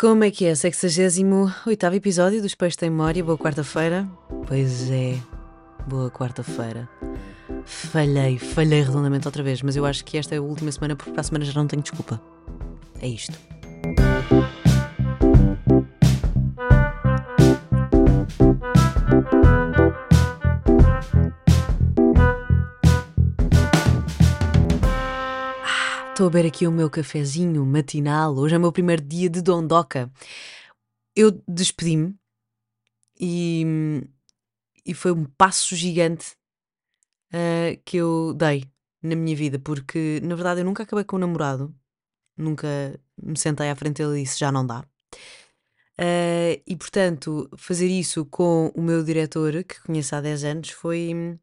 Como é que é? 68 episódio dos Peixes da Memória. Boa quarta-feira. Pois é, boa quarta-feira. Falhei, falhei redondamente outra vez, mas eu acho que esta é a última semana porque para a semana já não tenho desculpa. É isto. Estou a beber aqui o meu cafezinho matinal. Hoje é o meu primeiro dia de dondoca. Eu despedi-me e, e foi um passo gigante uh, que eu dei na minha vida, porque na verdade eu nunca acabei com o namorado, nunca me sentei à frente dele e disse já não dá. Uh, e portanto, fazer isso com o meu diretor, que conheço há 10 anos, foi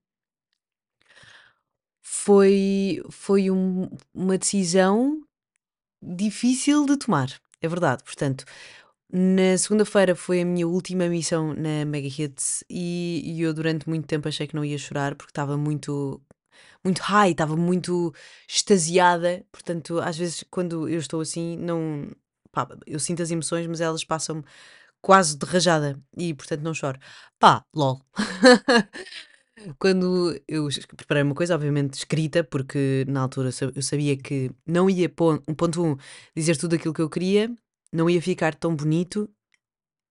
foi, foi um- uma decisão difícil de tomar, é verdade. Portanto, na segunda-feira foi a minha última missão na Mega Hits e, e eu durante muito tempo achei que não ia chorar porque estava muito, muito high, estava muito extasiada. Portanto, às vezes quando eu estou assim, não, pá, eu sinto as emoções, mas elas passam-me quase de rajada e portanto não choro. Pá, lol. Quando eu preparei uma coisa, obviamente escrita, porque na altura eu sabia que não ia, um ponto um, dizer tudo aquilo que eu queria, não ia ficar tão bonito,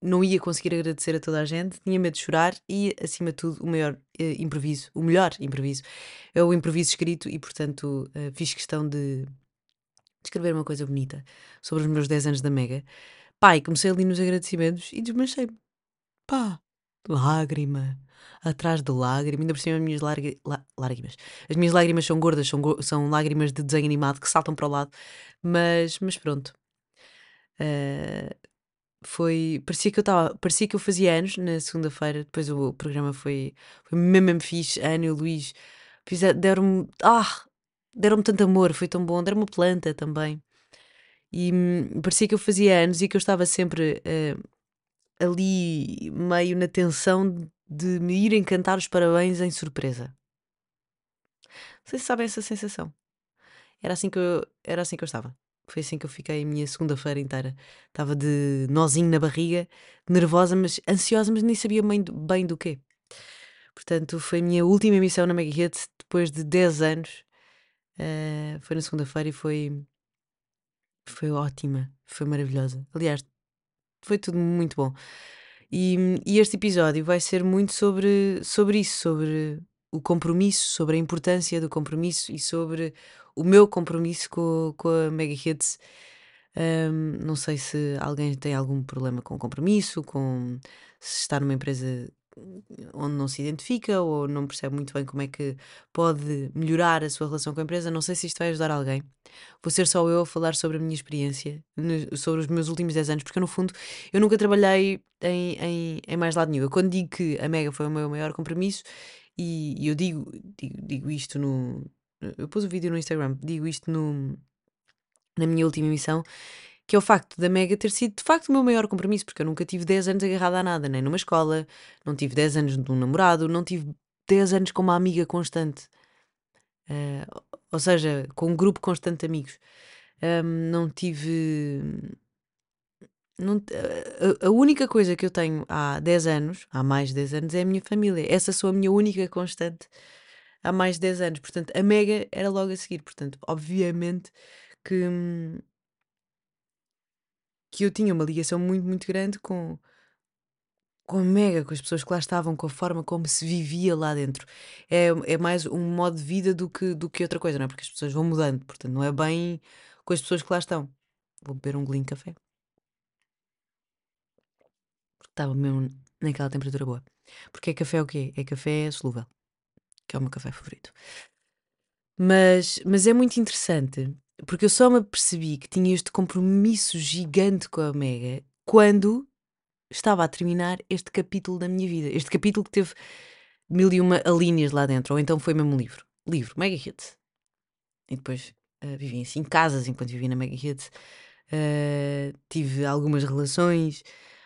não ia conseguir agradecer a toda a gente, tinha medo de chorar e, acima de tudo, o maior eh, improviso, o melhor improviso, é o improviso escrito e, portanto, eh, fiz questão de escrever uma coisa bonita sobre os meus 10 anos da Mega. Pai, comecei ali nos agradecimentos e desmanchei-me. Pá, lágrima, atrás de lágrima, ainda por cima as minhas lágrimas. As minhas lágrimas são gordas, são, são lágrimas de desenho animado que saltam para o lado, mas, mas pronto. Uh, foi. Parecia que eu estava. Parecia que eu fazia anos na segunda-feira, depois o, programa foi, foi mesmo, mesmo fixe. A Ana e o Luís deram-me. Ah! Deram-me tanto amor, foi tão bom. Deram-me planta também. E hum, parecia que eu fazia anos e que eu estava sempre uh, ali meio na tensão de me irem cantar os parabéns em surpresa. Se sabem essa sensação. Era assim que eu, era assim que eu estava. Foi assim que eu fiquei a minha segunda-feira inteira. Estava de nozinho na barriga, nervosa, mas ansiosa, mas nem sabia bem do, bem do quê. Portanto, foi a minha última emissão na Mega Hits depois de 10 anos. Uh, foi na segunda-feira e foi, foi ótima, foi maravilhosa. Aliás, foi tudo muito bom. E, e, este episódio vai ser muito sobre, sobre isso, sobre o compromisso, sobre a importância do compromisso e sobre o meu compromisso com, com a Mega Hits. Um, não sei se alguém tem algum problema com compromisso, com se está numa empresa onde não se identifica ou não percebe muito bem como é que pode melhorar a sua relação com a empresa. Não sei se isto vai ajudar alguém. Vou ser só eu a falar sobre a minha experiência, sobre os meus últimos 10 anos, porque no fundo eu nunca trabalhei em, em, em mais lado nenhum. Eu quando digo que a Mega foi o meu maior compromisso, e, e eu digo, digo, digo isto no. Eu pus o vídeo no Instagram, digo isto no, na minha última emissão que é o facto da Mega ter sido de facto o meu maior compromisso, porque eu nunca tive 10 anos agarrada a nada, nem numa escola, não tive 10 anos de um namorado, não tive 10 anos com uma amiga constante. Uh, ou seja, com um grupo constante de amigos. Um, não tive. Não, a, a, única coisa que eu tenho há 10 anos, há mais de 10 anos, é a minha família. Essa sou a minha única constante há mais de 10 anos. Portanto, a Mega era logo a seguir. Portanto, obviamente que, hum, que eu tinha uma ligação muito, muito grande com, com a Mega, com as pessoas que lá estavam, com a forma como se vivia lá dentro. É, é mais um modo de vida do que, do que outra coisa, não é? Porque as pessoas vão mudando, portanto, não é bem com as pessoas que lá estão. Vou beber um golinho de café. Porque estava mesmo naquela temperatura boa. Porque é café o quê? É café solúvel, que é o meu café favorito. Mas, mas é muito interessante porque eu só me apercebi que tinha este compromisso gigante com a Mega quando estava a terminar este capítulo da minha vida. Este capítulo que teve mil e uma linhas lá dentro, ou então foi mesmo um livro. Livro, Mega Hits. E depois uh, vivi em cinco casas enquanto vivi na Mega Hits. Uh, tive algumas relações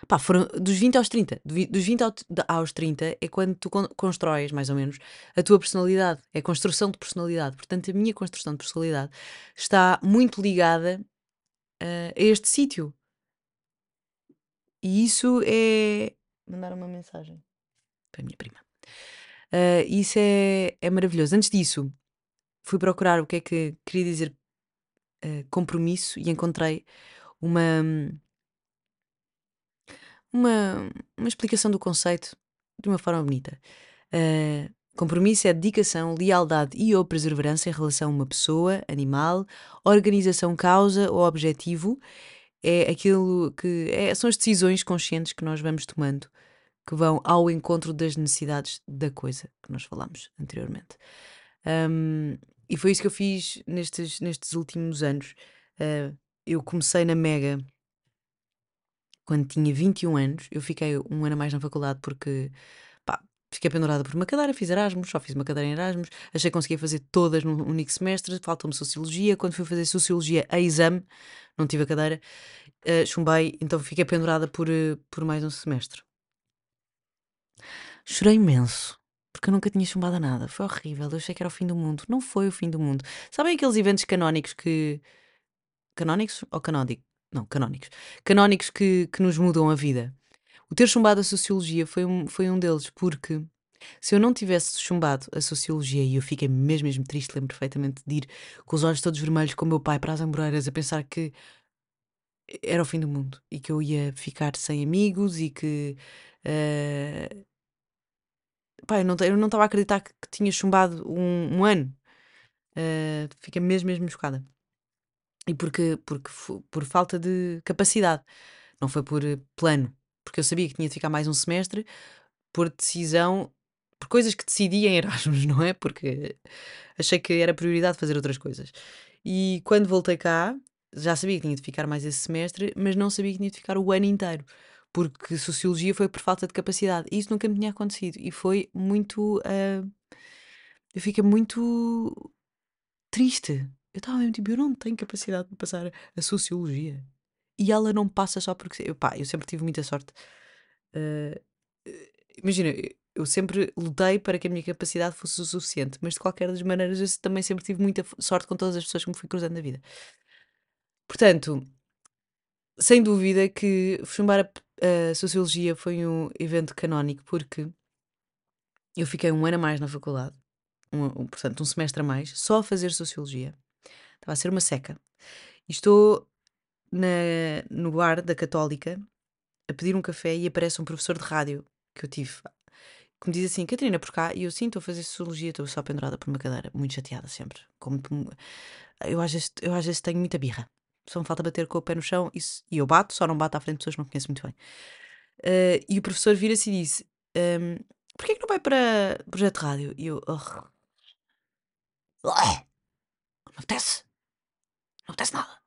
Pá, foram dos 20 aos 30. Dos 20 aos 30 é quando tu constróis, mais ou menos, a tua personalidade. É a construção de personalidade. Portanto, a minha construção de personalidade está muito ligada uh, a este sítio. E isso é. Mandar uma mensagem para a minha prima. Uh, isso é, é maravilhoso. Antes disso, fui procurar o que é que queria dizer uh, compromisso e encontrei uma, uma, uma explicação do conceito de uma forma bonita. Uh, compromisso é dedicação, lealdade e ou perseverança em relação a uma pessoa, animal, organização, causa ou objetivo. É aquilo que é, são as decisões conscientes que nós vamos tomando que vão ao encontro das necessidades da coisa que nós falámos anteriormente. Um, e foi isso que eu fiz nestes, nestes últimos anos. Uh, eu comecei na Mega quando tinha 21 anos. Eu fiquei um ano a mais na faculdade porque pá, fiquei pendurada por uma cadeira, fiz Erasmus, só fiz uma cadeira em Erasmus. Achei que conseguia fazer todas num único semestre. Faltou-me Sociologia. Quando fui fazer Sociologia a exame, não tive a cadeira, uh, chumbei, então fiquei pendurada por, uh, por mais um semestre. Chorei imenso. Porque eu nunca tinha chumbado a nada. Foi horrível. Eu achei que era o fim do mundo. Não foi o fim do mundo. Sabem aqueles eventos canónicos que. Canónicos ou canónicos? Não, canónicos. Canónicos que, que nos mudam a vida. O ter chumbado a sociologia foi um, foi um deles, porque se eu não tivesse chumbado a sociologia e eu fiquei mesmo, mesmo triste, lembro perfeitamente de ir com os olhos todos vermelhos com o meu pai para as Amoreiras a pensar que era o fim do mundo e que eu ia ficar sem amigos e que uh, Pá, eu não estava a acreditar que, que tinha chumbado um, um ano. Uh, fiquei mesmo, mesmo chocada. E porque, porque por falta de capacidade. Não foi por eh, plano. Porque eu sabia que tinha de ficar mais um semestre por decisão, por coisas que decidi em Erasmus, não é? Porque achei que era prioridade fazer outras coisas. E quando voltei cá, já sabia que tinha de ficar mais esse semestre, mas não sabia que tinha de ficar o ano inteiro porque sociologia foi por falta de capacidade. E isso nunca me tinha acontecido. E foi muito. Uh, eu fiquei muito triste. Eu estava mesmo tipo, eu não tenho capacidade de passar a sociologia. E ela não passa só porque. Eu, pá, eu sempre tive muita sorte. Uh, imagina, eu sempre lutei para que a minha capacidade fosse o suficiente, mas de qualquer das maneiras eu também sempre tive muita sorte com todas as pessoas que me fui cruzando na vida. Portanto, sem dúvida que chumbar a, a Sociologia foi um evento canónico porque eu fiquei um ano a mais na faculdade, um, um, portanto, um semestre a mais, só a fazer Sociologia. Estava a ser uma seca. E estou na, no bar da Católica a pedir um café e aparece um professor de rádio que eu tive que me diz assim, Catarina, por cá, e eu sim, estou a fazer sociologia, estou só pendurada por uma cadeira, muito chateada sempre. Como, eu, às vezes, eu às vezes tenho muita birra só me falta bater com o pé no chão e, e eu bato, só não bato à frente de pessoas que não conheço muito bem. Uh, e o professor vira-se e disse: um, Porquê que não vai para projeto de rádio? E eu, oh. não apetece, não apetece nada.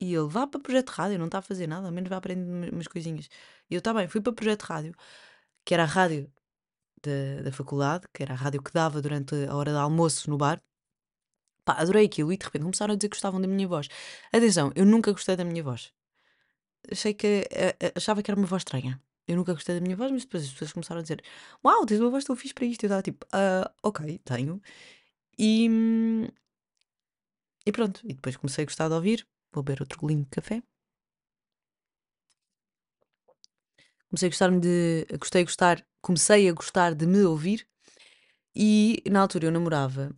E ele, vá para projeto de rádio, não está a fazer nada, ao menos vai aprender umas coisinhas. E eu, está bem, fui para projeto de rádio, que era a rádio da, da faculdade, que era a rádio que dava durante a hora de almoço no bar. Pá, adorei aquilo e de repente começaram a dizer que gostavam da minha voz. Atenção, eu nunca gostei da minha voz. Achei que. Uh, achava que era uma voz estranha. Eu nunca gostei da minha voz, mas depois as pessoas começaram a dizer: Uau, tens uma voz tão fixe para isto. Eu estava tipo: uh, Ok, tenho. E. E pronto. E depois comecei a gostar de ouvir. Vou beber outro golinho de café. Comecei a gostar de. Gostei a gostar. Comecei a gostar de me ouvir. E na altura eu namorava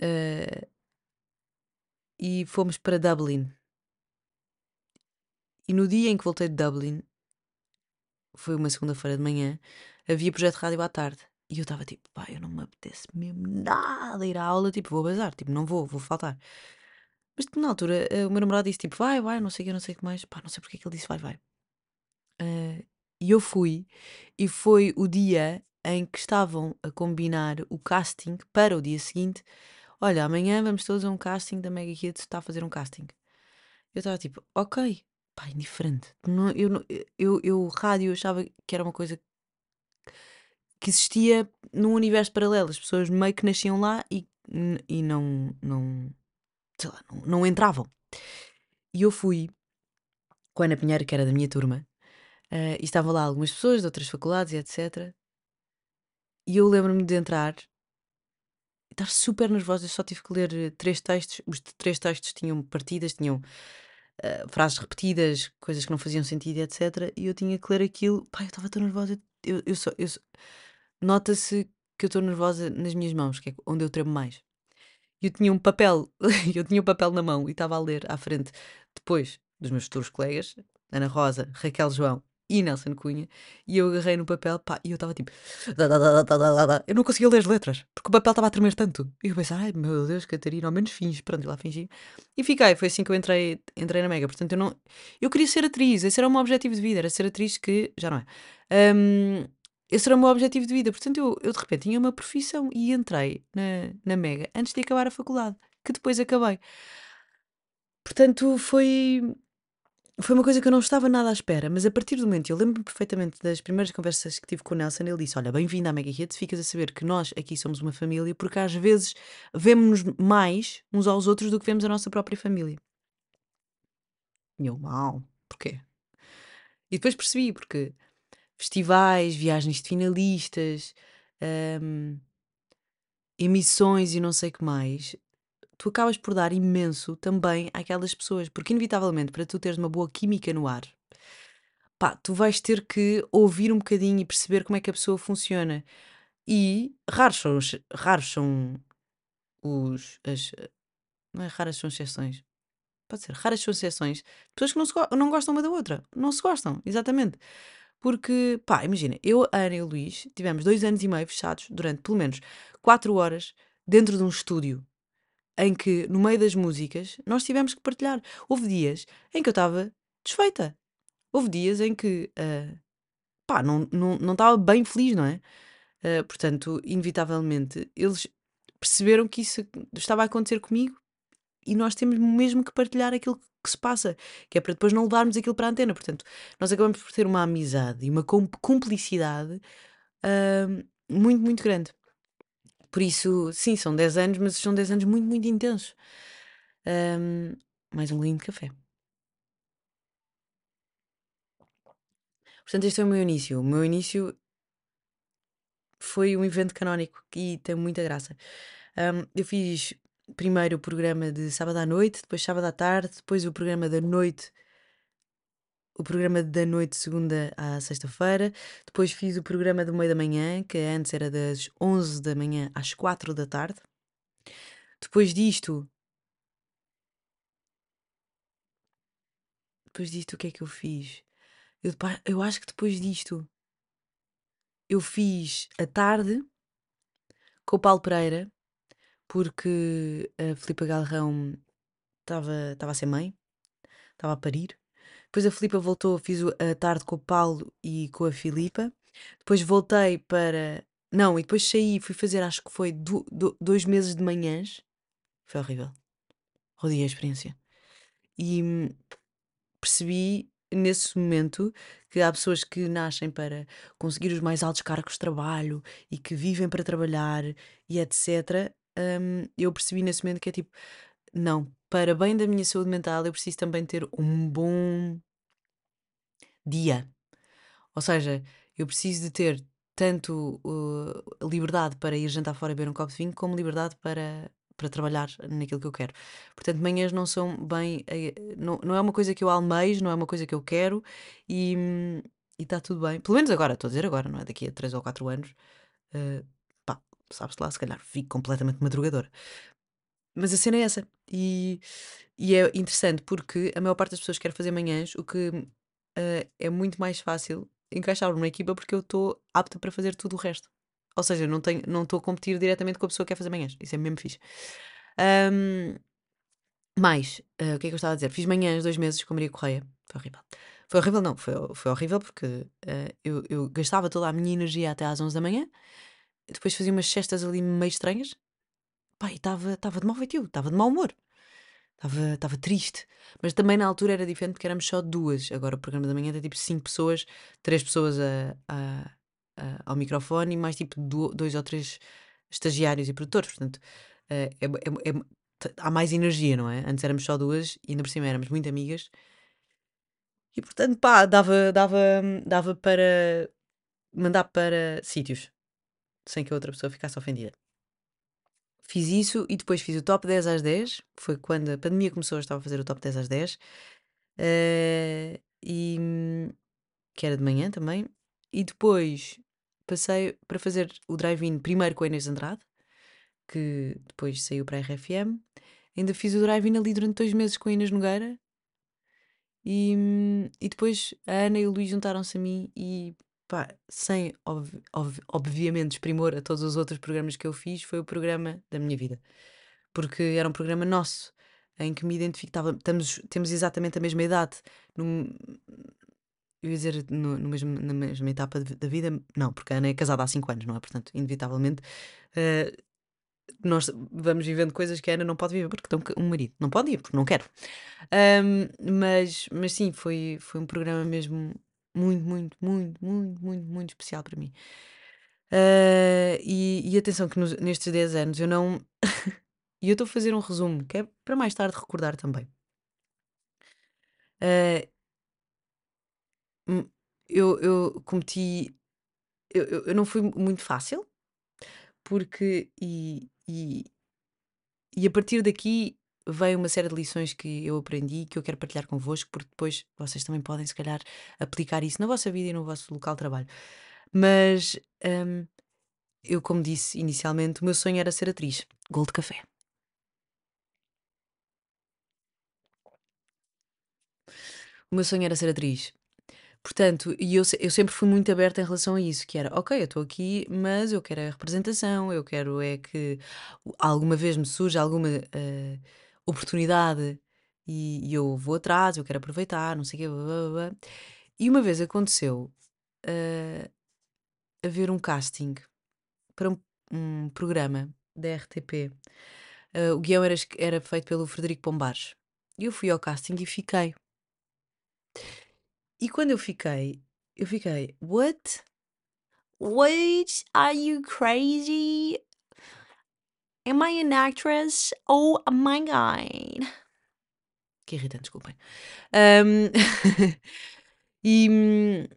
Uh, e fomos para Dublin. E no dia em que voltei de Dublin, foi uma segunda-feira de manhã, havia projeto de rádio à tarde. E eu estava tipo, pá, eu não me apetece mesmo nada ir à aula, tipo, vou bazar, tipo, não vou, vou faltar. Mas tipo, na altura, uh, o meu namorado disse tipo, vai, vai, não sei o que, não sei o que mais, pá, não sei porque é que ele disse vai, vai. Uh, e eu fui, e foi o dia em que estavam a combinar o casting para o dia seguinte olha, amanhã vamos todos a um casting da Mega Kids, está a fazer um casting. Eu estava tipo, ok, pá, indiferente. Não, eu, eu, eu, rádio, achava que era uma coisa que existia num universo paralelo. As pessoas meio que nasciam lá e, e não, não, sei lá, não, não entravam. E eu fui com a Ana Pinheiro, que era da minha turma, eh, e estavam lá algumas pessoas de outras faculdades e etc. E eu lembro-me de entrar estar super nervosa. Eu só tive que ler eh, três textos. Os três textos tinham partidas, tinham uh, frases repetidas, coisas que não faziam sentido, etc. E eu tinha que ler aquilo. Pai, eu estava tão nervosa. Eu, eu só, eu. Nota-se que eu estou nervosa nas minhas mãos, que é onde eu tremo mais. Eu tinha um papel, eu tinha um papel na mão e estava a ler à frente, depois dos meus futuros colegas, Ana Rosa, Raquel João e Nelson Cunha, e eu agarrei no papel, pá, e eu estava tipo. Eu não conseguia ler as letras, porque o papel estava a tremer tanto. E eu pensei, ai meu Deus, Catarina, ao menos finge. Pronto, e lá fingi. E fiquei, foi assim que eu entrei, entrei na Mega. Portanto, eu não. Eu queria ser atriz, esse era o meu objetivo de vida, era ser atriz que já não é. Um, esse era o meu objetivo de vida. Portanto, eu, eu de repente tinha uma profissão e entrei na, na Mega antes de acabar a faculdade, que depois acabei. Portanto, foi foi uma coisa que eu não estava nada à espera, mas a partir do momento, eu lembro-me perfeitamente das primeiras conversas que tive com o Nelson, ele disse: Olha, bem-vindo à Mega Hits, ficas a saber que nós aqui somos uma família, porque às vezes vemos-nos mais uns aos outros do que vemos a nossa própria família. E eu, mal, porquê? E depois percebi, porque festivais, viagens de finalistas, hum, emissões e não sei que mais, tu acabas por dar imenso também àquelas pessoas, porque inevitavelmente para tu teres uma boa química no ar, pá, tu vais ter que ouvir um bocadinho e perceber como é que a pessoa funciona. E raros são os, raros são os as, não é raras são exceções. Pode ser, raras são exceções. Pessoas que não, se, não gostam uma da outra. Não se gostam, exatamente. Porque, pá, imagina, eu, a Ana e o Luís tivemos dois anos e meio fechados durante pelo menos quatro horas dentro de um estúdio em que, no meio das músicas, nós tivemos que partilhar. Houve dias em que eu estava desfeita. Houve dias em que, uh, pá, não estava não, não bem feliz, não é? Uh, portanto, inevitavelmente, eles perceberam que isso estava a acontecer comigo e nós temos mesmo que partilhar aquilo que se passa, que é para depois não levarmos aquilo para a antena. Portanto, nós acabamos por ter uma amizade e uma cumplicidade uh, muito, muito grande. Por isso, sim, são 10 anos, mas são 10 anos muito, muito intensos. Um, mais um lindo café. Portanto, este foi o meu início. O meu início foi um evento canónico e tem muita graça. Um, eu fiz primeiro o programa de sábado à noite, depois sábado à tarde, depois o programa da noite o programa da noite, segunda à sexta-feira. Depois fiz o programa do meio da manhã, que antes era das 11 da manhã às 4 da tarde. Depois disto. Depois disto, o que é que eu fiz? Eu, eu acho que depois disto. Eu fiz a tarde com o Paulo Pereira, porque a Filipa Galrão estava a ser mãe, estava a parir. Depois a Filipa voltou, fiz a tarde com o Paulo e com a Filipa. Depois voltei para. Não, e depois saí, fui fazer, acho que foi do, do, dois meses de manhãs. Foi horrível. Rodiei a experiência. E hum, percebi nesse momento que há pessoas que nascem para conseguir os mais altos cargos de trabalho e que vivem para trabalhar e etc. Um, eu percebi nesse momento que é tipo, não, para bem da minha saúde mental, eu preciso também ter um bom dia. Ou seja, eu preciso de ter tanto uh, liberdade para ir jantar fora e beber um copo de vinho, como liberdade para, para trabalhar naquilo que eu quero. Portanto, manhãs não são bem. Eh, não, não é uma coisa que eu almejo, não é uma coisa que eu quero e está tudo bem. Pelo menos agora, estou a dizer agora, não é? Daqui a 3 ou 4 anos, uh, sabes lá, se calhar fico completamente madrugadora. Mas a cena é essa. E, e é interessante porque a maior parte das pessoas quer fazer manhãs, o que uh, é muito mais fácil encaixar numa equipa porque eu estou apta para fazer tudo o resto. Ou seja, não estou não a competir diretamente com a pessoa que quer fazer manhãs. Isso é mesmo fixe. Um, mais, uh, o que é que eu estava a dizer? Fiz manhãs dois meses com Maria Correia. Foi horrível. Foi horrível, não. Foi, foi horrível porque uh, eu, eu gastava toda a minha energia até às 11 da manhã. Depois fazia umas cestas ali meio estranhas. Pá, e estava de mau feitio, estava de mau humor. Estava triste. Mas também na altura era diferente porque éramos só duas. Agora o programa da manhã era tipo cinco pessoas, três pessoas a, a, a, ao microfone e mais tipo dois ou três estagiários e produtores. Portanto, eh, é, é, é, há mais energia, não é? Antes éramos só duas e ainda por cima éramos muito amigas. E portanto, pá, dava, dava, dava para mandar para sítios sem que a outra pessoa ficasse ofendida. Fiz isso e depois fiz o top 10 às 10. Foi quando a pandemia começou, eu estava a fazer o top 10 às 10. Eh, e que era de manhã também. E depois passei para fazer o drive-in primeiro com a Inês Andrade, que depois saiu para a RFM. Ainda fiz o drive-in ali durante dois meses com a Inês Nogueira. E, e depois a Ana e o Luís juntaram-se a mim e pá, sem ob- ob- obviamente exprimor a todos os outros programas que eu fiz, foi o programa da minha vida. Porque era um programa nosso, em que me identificava. Estamos, temos exatamente a mesma idade. num- eu ia dizer no, no mesmo, na mesma etapa da vida, não, porque a Ana é casada há 5 anos, não é? Portanto, inevitavelmente, eh, nós vamos vivendo coisas que a Ana não pode viver porque tem um marido. Não pode ir, porque não quero. Ahm, mas, mas sim, foi, foi um programa mesmo muito, muito, muito, muito, muito, muito especial para mim. Ah, e, e atenção que nos- nestes 10 anos eu não. E eu estou a fazer um resumo, que é para mais tarde recordar também. Ah, eu, eu cometi. Eu, eu, eu não fui muito fácil, porque. E, e, e a partir daqui veio uma série de lições que eu aprendi que eu quero partilhar convosco, porque depois vocês também podem, se calhar, aplicar isso na vossa vida e no vosso local de trabalho. Mas hum, eu, como disse inicialmente, o meu sonho era ser atriz. Gol de café. O meu sonho era ser atriz. Portanto, e eu, eu sempre fui muito aberta em relação a isso, que era, ok, eu estou aqui, mas eu quero a representação, eu quero é que alguma vez me surja alguma eh, oportunidade e, e eu vou atrás, eu quero aproveitar, não sei o quê, blá, blá, blá. E uma vez aconteceu eh, haver um casting para um, um programa da RTP. Eh, o guião era, era feito pelo Frederico Pombares. E eu fui ao casting e fiquei. E quando eu fiquei, eu fiquei, what? What? Are you crazy? Am I an actress? Oh my god. Que irritante, desculpem. Ahm, e,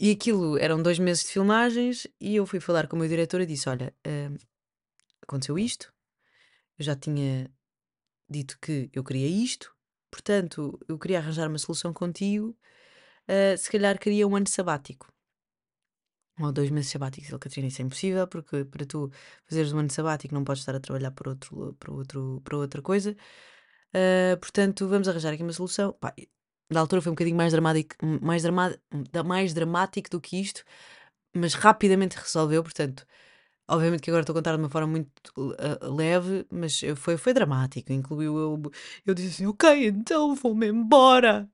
e aquilo eram dois meses de filmagens e eu fui falar com o meu diretor e disse: Olha, ahm, aconteceu isto, eu já tinha dito que eu queria isto, portanto eu queria arranjar uma solução contigo. ah, se calhar queria um ano sabático. Ou dois meses sabáticos. Ele, Catarina, isso é impossível, porque para tu fazeres um ano sabático não podes estar a trabalhar por, outro, por, outro, por outra coisa. Ah, portanto, vamos arranjar aqui uma solução. Pá, na altura foi um bocadinho mais dramático, mais, drama, mais dramático do que isto, mas rapidamente resolveu. Portanto, obviamente que agora estou a contar de uma forma muito ah, leve, mas foi, foi dramático. Incluiu eu, eu disse assim: Ok, então vou-me embora.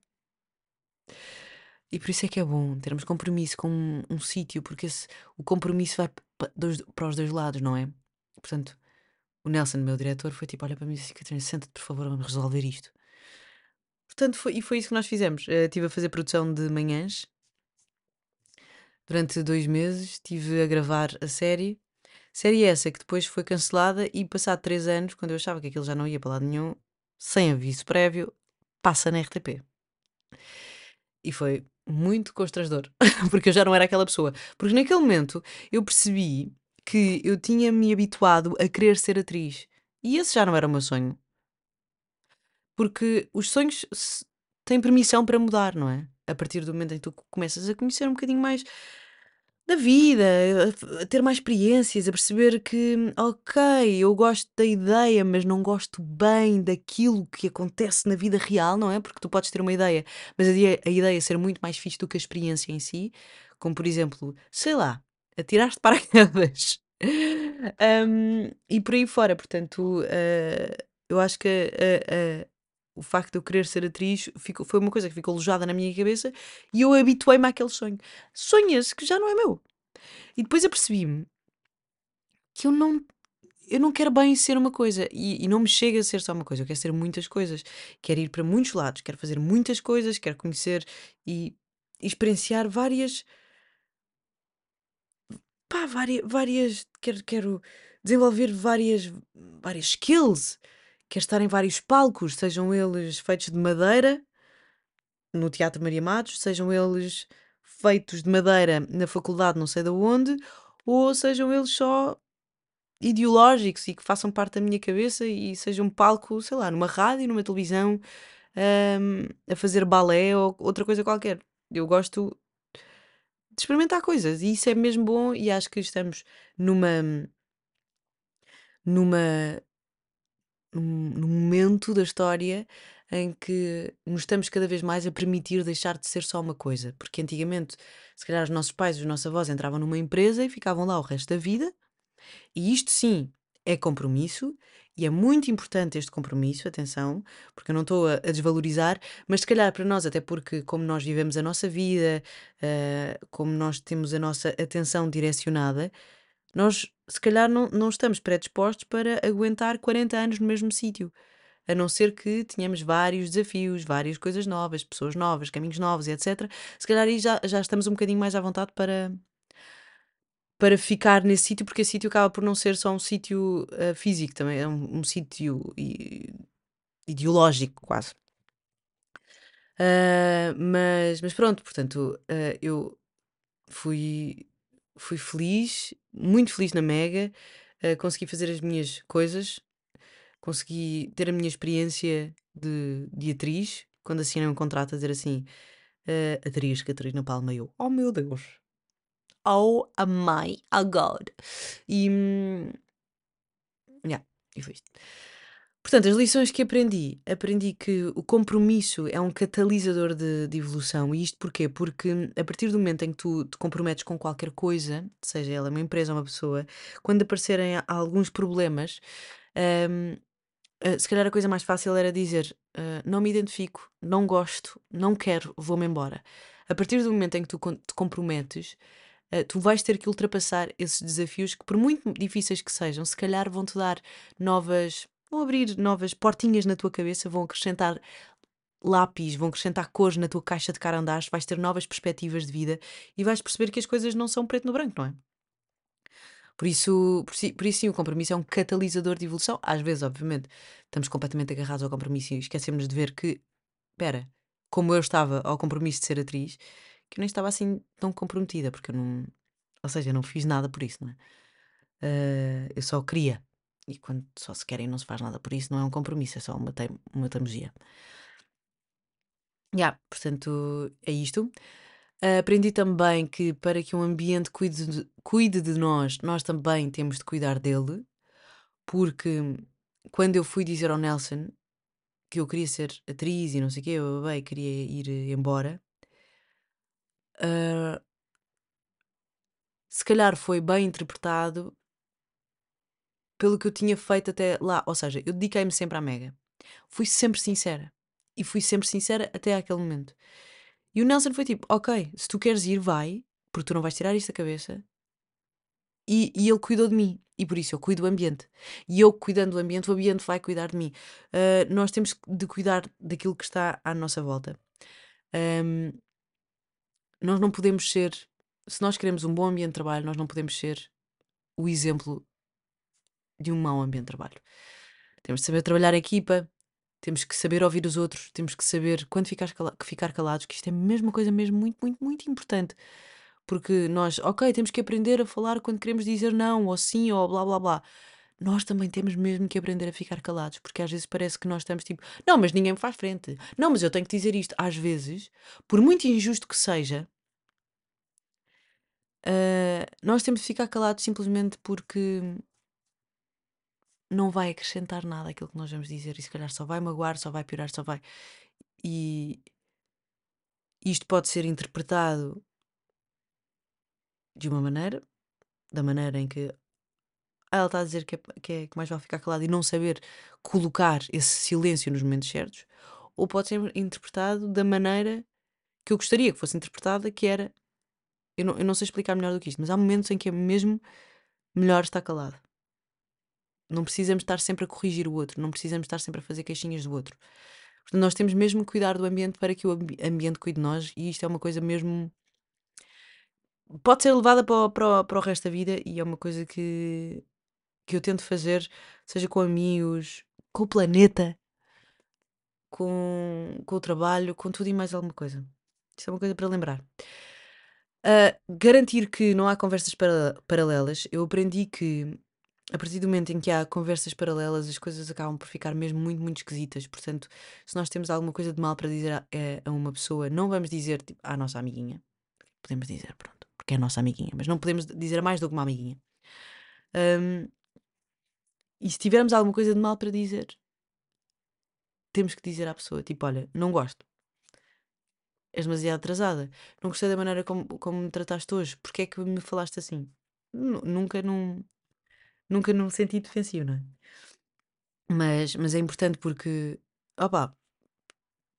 E por isso é que é bom termos compromisso com um, um sítio, porque esse- o compromisso vai dos- para os dois lados, não é? Portanto, o Nelson, meu diretor, foi tipo: olha para mim e disse: Catarina, senta-te, por favor, vamos resolver isto. Portanto, foi, e foi isso que nós fizemos. Eh, estive a fazer produção de manhãs durante dois meses, estive a gravar a série. Série essa que depois foi cancelada e, passado três anos, quando eu achava que aquilo já não ia para lado nenhum, sem aviso prévio, passa na RTP. E foi muito constrangedor, porque eu já não era aquela pessoa. Porque naquele momento eu percebi que eu tinha me habituado a querer ser atriz. E esse já não era o meu sonho. Porque os sonhos têm permissão para mudar, não é? A partir do momento em que tu começas a conhecer um bocadinho mais da vida, a, a ter mais experiências, a perceber que, ok, eu gosto da ideia, mas não gosto bem daquilo que acontece na vida real, não é? Porque tu podes ter uma ideia, mas a, a ideia ser muito mais fixe do que a experiência em si, como por exemplo, sei lá, atirar-te para paraquedas. Um, e por aí fora, portanto, eh, eu acho que eh, eh, o facto de eu querer ser atriz ficou- foi uma coisa que ficou alojada na minha cabeça e eu habituei-me àquele sonho. Sonho que já não é meu. E depois eu percebi-me que eu não, eu não quero bem ser uma coisa e, e não me chega a ser só uma coisa, eu quero ser muitas coisas. Quero ir para muitos lados, quero fazer muitas coisas, quero conhecer e, e experienciar várias. Pá, várias, várias quero, quero desenvolver várias, várias skills. Quero estar em vários palcos, sejam eles feitos de madeira no Teatro Maria Matos, sejam eles feitos de madeira na faculdade não sei de onde, ou sejam eles só ideológicos e que façam parte da minha cabeça e sejam um palco, sei lá, numa rádio, numa televisão, hum, a fazer balé ou outra coisa qualquer. Eu gosto de experimentar coisas e isso é mesmo bom e acho que estamos numa numa num, momento da história em que nos estamos cada vez mais a permitir deixar de ser só uma coisa. Porque antigamente, se calhar, os nossos pais e os nossos avós entravam numa empresa e ficavam lá o resto da vida, e isto sim é compromisso. E é muito importante este compromisso, atenção, porque eu não estou a, a desvalorizar, mas se calhar para nós, até porque como nós vivemos a nossa vida, uh, como nós temos a nossa atenção direcionada, nós se calhar não, não estamos predispostos para aguentar 40 anos no mesmo sítio. A não ser que tenhamos vários desafios, várias coisas novas, pessoas novas, caminhos novos, etc. Se calhar aí já, já estamos um bocadinho mais à vontade para, para ficar nesse sítio, porque esse sítio acaba por não ser só um sítio uh, físico, também é um, um sítio ideológico, quase. Uh, mas, mas pronto, portanto, uh, eu fui, fui feliz, muito feliz na Mega, consegui fazer as minhas coisas, consegui ter a minha experiência de, de atriz, quando assinei um contrato a dizer assim, uh, atriz Catarina Palma, eu, oh meu Deus, oh my God. E, hum, yeah, e foi isto. Portanto, as lições que aprendi, aprendi que o compromisso é um catalisador de, de, evolução. E isto porquê? Porque a partir do momento em que tu te comprometes com qualquer coisa, seja ela uma empresa ou uma pessoa, quando aparecerem alguns problemas, um, Uh, se calhar a coisa mais fácil era dizer: uh, Não me identifico, não gosto, não quero, vou-me embora. A partir do momento em que tu te comprometes, uh, tu vais ter que ultrapassar esses desafios que, por muito difíceis que sejam, se calhar vão-te dar novas. Vão abrir novas portinhas na tua cabeça, vão acrescentar lápis, vão acrescentar cores na tua caixa de carandares, vais ter novas perspectivas de vida e vais perceber que as coisas não são preto no branco, não é? Por isso, por, si, por isso sim, o compromisso é um catalisador de evolução. Às vezes, obviamente, estamos completamente agarrados ao compromisso e esquecemos de ver que, espera, como eu estava ao compromisso de ser atriz, que eu nem estava assim tão comprometida, porque eu não. Ou seja, eu não fiz nada por isso, não é? Uh, eu só queria. E quando só se querem não se faz nada por isso, não é um compromisso, é só uma, teim, uma teimosia. Yeah, portanto, é isto. Uh, aprendi também que para que um ambiente cuide de, cuide de nós, nós também temos de cuidar dele, porque quando eu fui dizer ao Nelson que eu queria ser atriz e não sei o quê, eu queria ir embora, uh, se calhar foi bem interpretado pelo que eu tinha feito até lá. Ou seja, eu dediquei-me sempre à Mega. Fui sempre sincera. E fui sempre sincera até aquele momento. E o Nelson foi tipo: Ok, se tu queres ir, vai, porque tu não vais tirar isto da cabeça. E, e ele cuidou de mim. E por isso eu cuido do ambiente. E eu cuidando do ambiente, o ambiente vai cuidar de mim. Uh, nós temos de cuidar daquilo que está à nossa volta. Um, nós não podemos ser, se nós queremos um bom ambiente de trabalho, nós não podemos ser o exemplo de um mau ambiente de trabalho. Temos de saber trabalhar em equipa, temos que saber ouvir os outros, temos que saber quando ficar, cala ficar calados, que isto é a mesma coisa mesmo muito, muito, muito importante. Porque nós, ok, temos que aprender a falar quando queremos dizer não, ou sim, ou blá blá blá. Nós também temos mesmo que aprender a ficar calados, porque às vezes parece que nós estamos tipo, não, mas ninguém me faz frente. Não, mas eu tenho que dizer isto. Às vezes, por muito injusto que seja, uh, nós temos de ficar calados simplesmente porque não vai acrescentar nada aquilo que nós vamos dizer e se calhar só vai magoar, só vai piorar, só vai. E isto pode ser interpretado de uma maneira, da maneira em que ela está a dizer que, é, que, é, que mais vale ficar calado e não saber colocar esse silêncio nos momentos certos, ou pode ser interpretado da maneira que eu gostaria que fosse interpretada, que era. Eu não, eu não sei explicar melhor do que isto, mas há momentos em que é mesmo melhor estar calado. Não precisamos estar sempre a corrigir o outro, não precisamos estar sempre a fazer queixinhas do outro. Portanto, nós temos mesmo que cuidar do ambiente para que o ambiente cuide de nós, e isto é uma coisa mesmo. Pode ser levada para o, para, o, para o resto da vida, e é uma coisa que, que eu tento fazer, seja com amigos, com o planeta, com, com o trabalho, com tudo e mais alguma coisa. Isto é uma coisa para lembrar. Uh, garantir que não há conversas para, paralelas. Eu aprendi que a partir do momento em que há conversas paralelas, as coisas acabam por ficar mesmo muito, muito esquisitas. Portanto, se nós temos alguma coisa de mal para dizer a, é, a uma pessoa, não vamos dizer tipo, à nossa amiguinha. Podemos dizer, pronto, porque é a nossa amiguinha, mas não podemos dizer mais do que uma amiguinha. Um, e se tivermos alguma coisa de mal para dizer, temos que dizer à pessoa: tipo, olha, não gosto. És demasiado atrasada. Não gostei da maneira como, como me trataste hoje. Porquê é que me falaste assim? N- nunca num, nunca num sentido defensivo, não é? Mas, mas é importante porque, opá,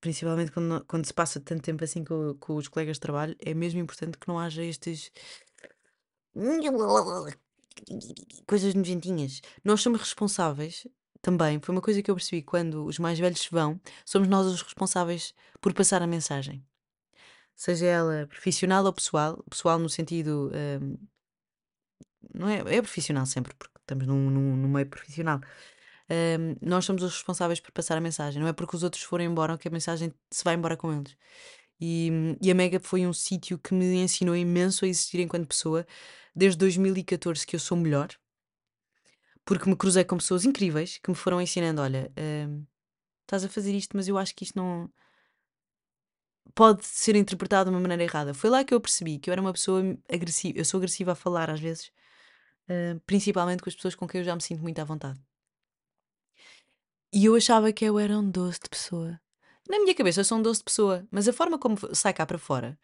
principalmente quando, quando se passa tanto tempo assim com, com os colegas de trabalho, é mesmo importante que não haja estes. coisas nojentinhas. Nós somos responsáveis também. Foi uma coisa que eu percebi quando os mais velhos vão, somos nós os responsáveis por passar a mensagem. Seja ela profissional ou pessoal, pessoal no sentido. hum, não é, é profissional sempre, porque estamos num, num, num meio profissional. Hum, nós somos os responsáveis por passar a mensagem, não é porque os outros forem embora que a mensagem se vai embora com eles. E, e a Mega foi um sítio que me ensinou imenso a existir enquanto pessoa, desde 2014 que eu sou melhor, porque me cruzei com pessoas incríveis que me foram ensinando: olha, hum, estás a fazer isto, mas eu acho que isto não pode ser interpretado de uma maneira errada. Foi lá que eu percebi que eu era uma pessoa agressiva. Eu sou agressiva a falar às vezes, principalmente com as pessoas com quem eu já me sinto muito à vontade. E eu achava que eu era um doce de pessoa. Na minha cabeça eu sou um doce de pessoa, mas a forma como sai cá para fora,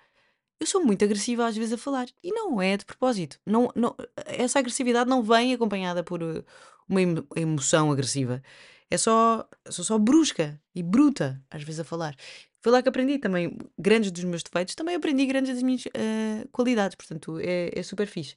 eu sou muito agressiva às vezes a falar. E não é de propósito. Não, não, essa agressividade não vem acompanhada por uh, uma emo- emoção agressiva. É só, sou só brusca e bruta às vezes a falar. Foi lá que aprendi também grandes dos meus defeitos, também aprendi grandes das minhas uh, qualidades. Portanto, é, é super fixe.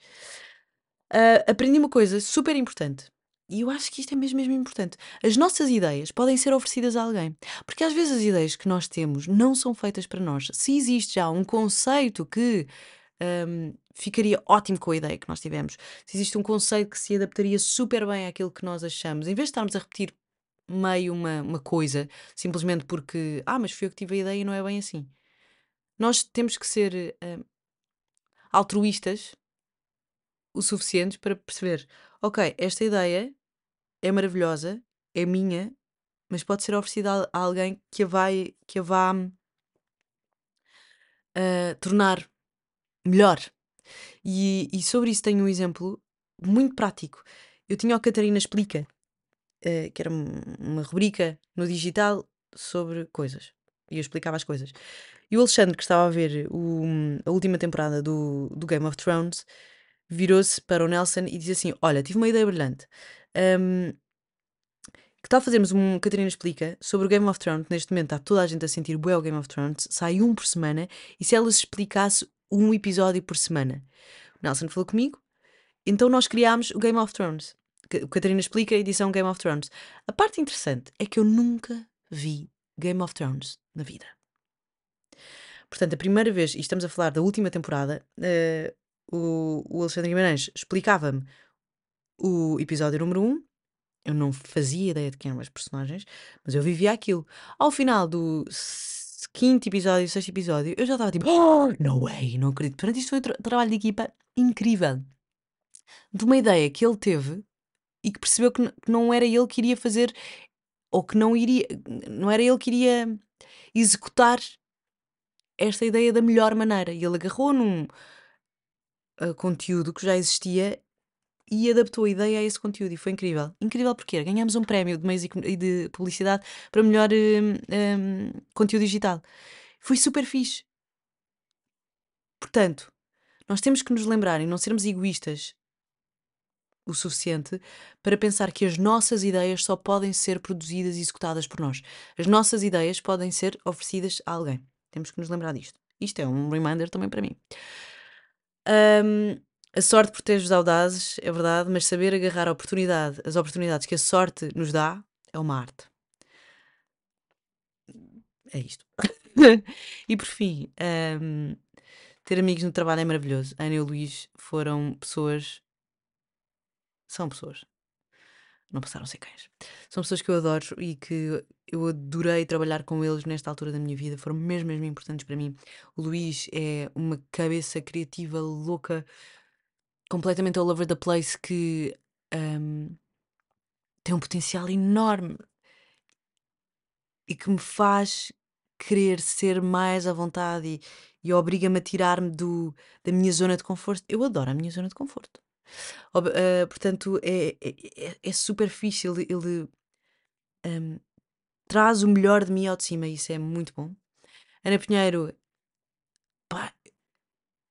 Uh, aprendi uma coisa super importante. E eu acho que isto é mesmo, mesmo importante. As nossas ideias podem ser oferecidas a alguém. Porque às vezes as ideias que nós temos não são feitas para nós. Se existe já um conceito que hum, ficaria ótimo com a ideia que nós tivemos, se existe um conceito que se adaptaria super bem àquilo que nós achamos, em vez de estarmos a repetir meio uma, uma coisa, simplesmente porque, ah, mas fui eu que tive a ideia e não é bem assim. Nós temos que ser hum, altruístas o suficientes para perceber, ok, esta ideia é maravilhosa, é minha, mas pode ser oferecida a alguém que a vai, que a vá ah, tornar melhor. E, e sobre isso tenho um exemplo muito prático. Eu tinha o Catarina Explica, eh, que era um- uma rubrica no digital sobre coisas. E eu explicava as coisas. E o Alexandre, que estava a ver o- a última temporada do, do Game of Thrones, virou-se para o Nelson e disse assim: Olha, tive uma ideia brilhante. Ahm, que tal fazermos um Catarina Explica sobre o Game of Thrones? Neste momento está toda a gente a sentir bué o Game of Thrones, sai um por semana, e se ela se explicasse um episódio por semana? O Nelson falou comigo, então nós criámos o Game of Thrones. O Catarina Explica a edição Game of Thrones. A parte interessante é que eu nunca vi Game of Thrones na vida. Portanto, a primeira vez, e estamos a falar da última temporada, eh, o, o Alexandre Guimarães explicava-me o episódio número 1. Eu não fazia ideia de quem eram as personagens, mas eu vivia aquilo. Ao final do quinto episódio, sexto episódio, eu já estava tipo, oh, no way, não acredito. Portanto, isto foi um tra- trabalho de equipa incrível. De uma ideia que ele teve e que percebeu que, que não era ele que iria fazer, ou que não iria, não era ele que iria executar esta ideia da melhor maneira. E ele agarrou num ah, conteúdo que já existia e adaptou a ideia a esse conteúdo e foi incrível. Incrível porque ganhamos um prémio de meios e de publicidade para melhor hum, hum, conteúdo digital. Foi super fixe. Portanto, nós temos que nos lembrar e não sermos egoístas o suficiente para pensar que as nossas ideias só podem ser produzidas e executadas por nós. As nossas ideias podem ser oferecidas a alguém. Temos que nos lembrar disto. Isto é um reminder também para mim. Hum, a sorte protege os audazes, é verdade, mas saber agarrar a oportunidade, as oportunidades que a sorte nos dá é uma arte. É isto. e por fim, hum, ter amigos no trabalho é maravilhoso. Ana e o Luís foram pessoas. São pessoas. Não passaram a ser cães. São pessoas que eu adoro e que eu adorei trabalhar com eles nesta altura da minha vida. Foram mesmo, mesmo importantes para mim. O Luís é uma cabeça criativa louca, completamente all over the place, que hum, tem um potencial enorme e que me faz querer ser mais à vontade e, e obriga-me a tirar-me da minha zona de conforto. Eu adoro a minha zona de conforto. Ah, portanto, é, é, é- é super fixe. Ele, ele, hum, traz o melhor de mim ao de cima isso é muito bom. Ana Pinheiro, pá,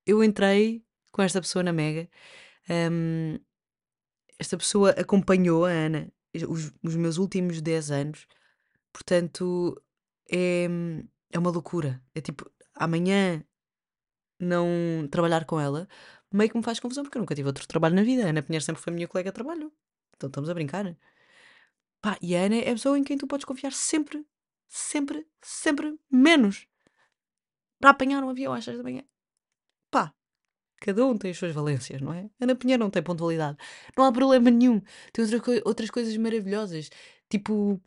eu entrei com esta pessoa na Mega. hum, esta pessoa acompanhou a Ana os, os meus últimos 10 anos. Portanto, é, é uma loucura. É tipo, amanhã não trabalhar com ela meio que me faz confusão porque eu nunca tive outro trabalho na vida. A Ana Pinheiro sempre foi a minha colega de trabalho. Então estamos a brincar. Pá, e a Ana é a pessoa em quem tu podes confiar sempre, sempre, sempre menos para apanhar um avião às 6 da manhã. Pá, cada um tem as suas valências, não é? Ana Pinheiro não tem pontualidade. Não há problema nenhum. Tem outra coi- outras coisas maravilhosas. Tipo,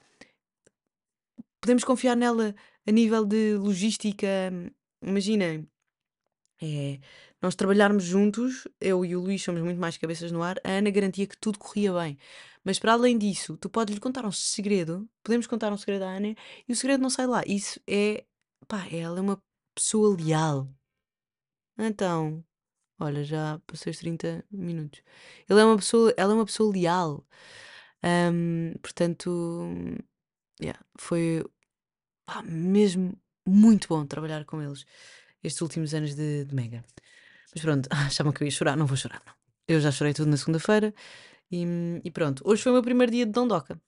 podemos confiar nela a nível de logística. Imagina, é, nós trabalharmos juntos, eu e o Luís somos muito mais cabeças no ar, a Ana garantia que tudo corria bem. Mas para além disso, tu podes lhe contar um segredo, podemos contar um segredo à Ana e o segredo não sai lá. Isso é, pá, ela é uma pessoa leal. Então, olha, já passei os 30 minutos. Ela é uma pessoa, ela é uma pessoa leal. Ahm, portanto, yeah, foi pá, mesmo muito bom trabalhar com eles estes últimos anos de, de Mega. Mas pronto, achavam que eu ia chorar, não vou chorar, não. Eu já chorei tudo na segunda-feira e, e pronto. Hoje foi o meu primeiro dia de Dondoca.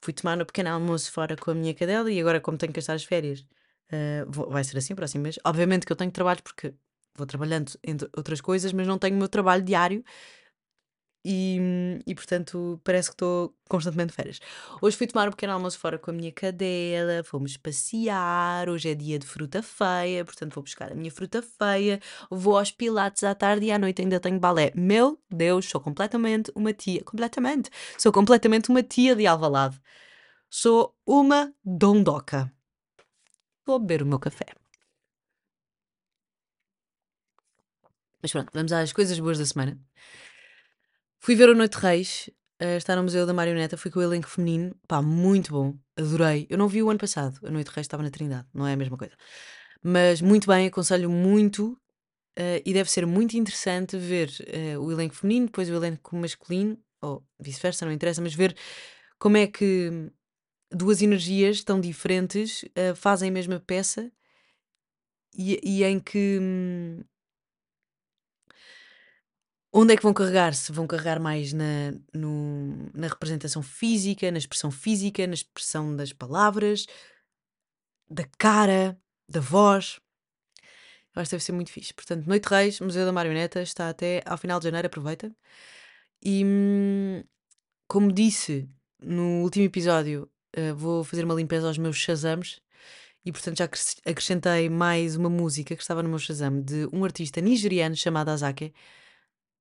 Fui tomar no pequeno almoço fora com a minha cadela e agora, como tenho que gastar as férias, eh, vou- vai ser assim próximo mês. Obviamente que eu tenho trabalho porque vou trabalhando entre outras coisas, mas não tenho o meu trabalho diário e, e, portanto parece que estou constantemente de férias. Hoje fui tomar um pequeno almoço fora com a minha cadela, fomos passear. Hoje é dia de fruta feia, portanto vou buscar a minha fruta feia. Vou aos Pilates à tarde e à noite ainda tenho balé. Meu Deus, sou completamente uma tia. Completamente. Sou completamente uma tia de Alvalade. Sou uma dondoca. Vou beber o meu café. Mas pronto, vamos às coisas boas da semana. Fui ver o Noite Reis, eh, está no Museu da Marioneta, fui com o elenco feminino, pá, muito bom, adorei. Eu não vi o ano passado, a Noite Reis estava na Trindade, não é a mesma coisa. Mas muito bem, aconselho muito eh, e deve ser muito interessante ver eh, o elenco feminino, depois o elenco masculino, ou vice-versa, não interessa, mas ver como é que duas energias tão diferentes fazem a mesma peça e, e em que. hum, Onde é que vão carregar? Se vão carregar mais na, no- na representação física, na expressão física, na expressão das palavras, da cara, da voz. Eu acho que deve ser muito fixe. Portanto, Noite Reis, Museu da Marioneta, está até ao final de janeiro, aproveita. E hum, como disse no último episódio, eh, vou fazer uma limpeza aos meus Shazams. E portanto já acres- acrescentei mais uma música que estava no meu Shazam de um artista nigeriano chamado Azake.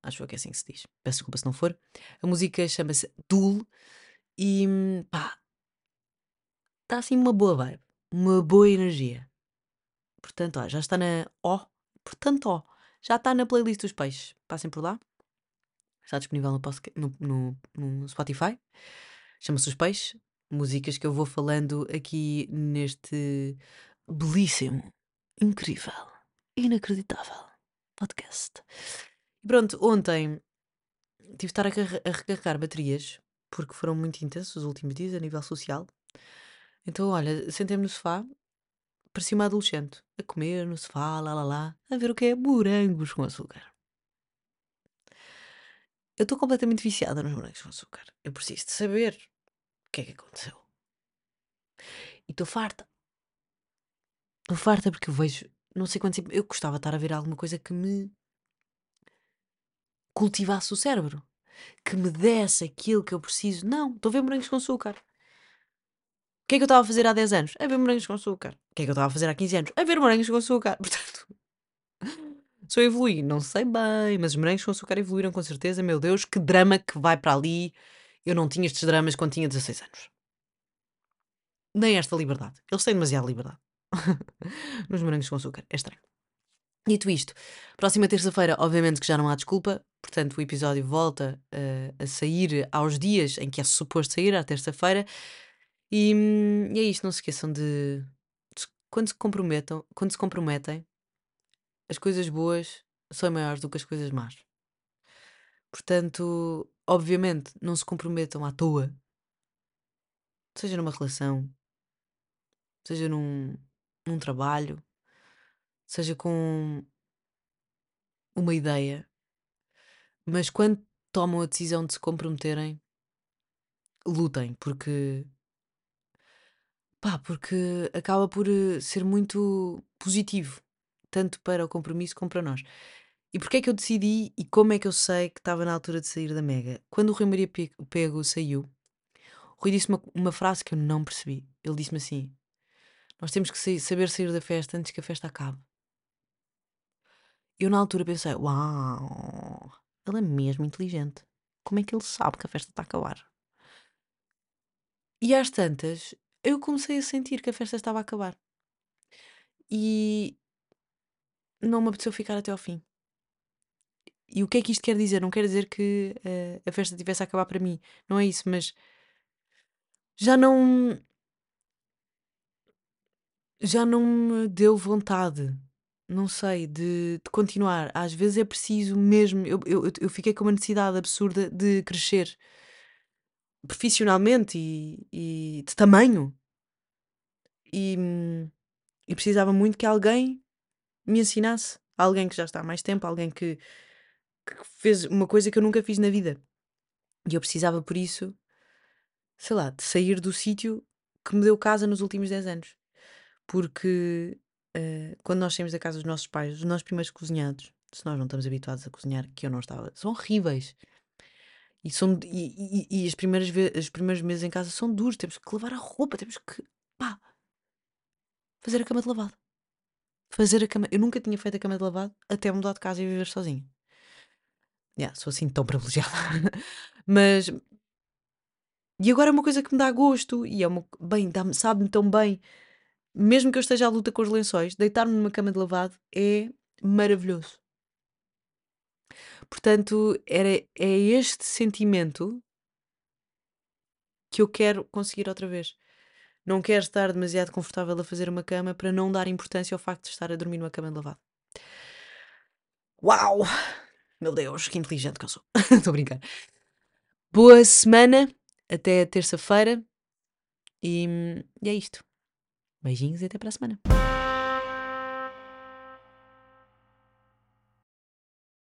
Acho que é assim que se diz. Peço desculpa se não for. A música chama-se Dul e pá, está assim uma boa vibe, uma boa energia. Portanto, ó, já está na ó, portanto, ó, já está na playlist dos peixes. Passem por lá. Está disponível no, no- no Spotify. Chama-se Os Peixes. Músicas que eu vou falando aqui neste belíssimo, incrível, inacreditável podcast. Pronto, ontem tive de estar a, a recarregar baterias porque foram muito intensos os últimos dias a nível social. Então, olha, sentei-me no sofá, parecia uma adolescente, a comer no sofá, lá lá lá, a ver o que é morangos com açúcar. Eu estou completamente viciada nos morangos com açúcar. Eu preciso de saber o que é que aconteceu. E estou farta. Estou farta porque eu vejo, não sei quanto tempo. Eu gostava de estar a ver alguma coisa que me cultivasse o cérebro, que me desse aquilo que eu preciso. Não, estou a ver morangos com açúcar. O que é que eu estava a fazer há 10 anos? A ver morangos com açúcar. O que é que eu estava a fazer há 15 anos? A ver morangos com açúcar. Portanto, se eu evoluí, não sei bem, mas os morangos com açúcar evoluíram com certeza. Meu Deus, que drama que vai para ali. Eu não tinha estes dramas quando tinha 16 anos. Nem esta liberdade. Eles têm demasiada liberdade. Nos morangos com açúcar. É estranho. Dito isto, próxima terça-feira, obviamente que já não há desculpa, portanto o episódio volta uh, a sair aos dias em que é suposto sair, à terça-feira. E, e é isto, não se esqueçam de, de quando se comprometam, quando se comprometem, as coisas boas são maiores do que as coisas más. Portanto, obviamente, não se comprometam à toa, seja numa relação, seja num, num trabalho, seja com uma ideia, mas quando tomam a decisão de se comprometerem, lutem, porque pá, porque acaba por eh, ser muito positivo, tanto para o compromisso como para nós. E porquê é que eu decidi e como é que eu sei que estava na altura de sair da Mega? Quando o Rui Maria Pego saiu, o Rui disse uma, uma frase que eu não percebi. Ele disse-me assim: Nós temos que saber sair da festa antes que a festa acabe. Eu na altura pensei: Uau, ele é mesmo inteligente. Como é que ele sabe que a festa está a acabar? E às tantas, eu comecei a sentir que a festa estava a acabar. E não me apeteceu ficar até ao fim. E o que é que isto quer dizer? Não quer dizer que uh, a festa tivesse a acabar para mim. Não é isso, mas já não. Já não me deu vontade, não sei, de, de continuar. Às vezes é preciso mesmo. Eu, eu, eu fiquei com uma necessidade absurda de crescer profissionalmente e, e de tamanho. E, e precisava muito que alguém me ensinasse. Alguém que já está há mais tempo, alguém que, que fez uma coisa que eu nunca fiz na vida. E eu precisava, por isso, sei lá, de sair do sítio que me deu casa nos últimos 10 anos. Porque uh, quando nós saímos da casa dos nossos pais, os nossos primeiros cozinhados, se nós não estamos habituados a cozinhar, que eu não estava, são horríveis. E, são, e, e, e as primeiras os primeiros meses em casa são duros. Temos que lavar a roupa, temos que pá, fazer a cama de lavado. Fazer a cama. Eu nunca tinha feito a cama de lavado até mudar de casa e viver sozinho. Yeah, sou assim tão privilegiada. Mas. E agora é uma coisa que me dá gosto e é uma. Bem, sabe-me tão bem. Mesmo que eu esteja à luta com os lençóis, deitar-me numa cama de lavado é maravilhoso. Portanto, era, é este sentimento que eu quero conseguir outra vez. Não quero estar demasiado confortável a fazer uma cama para não dar importância ao facto de estar a dormir numa cama de lavado. Uau! Meu Deus, que inteligente que eu sou. Estou a brincar. Boa semana, até terça-feira. E, e é isto. Beijinhos e até a semana.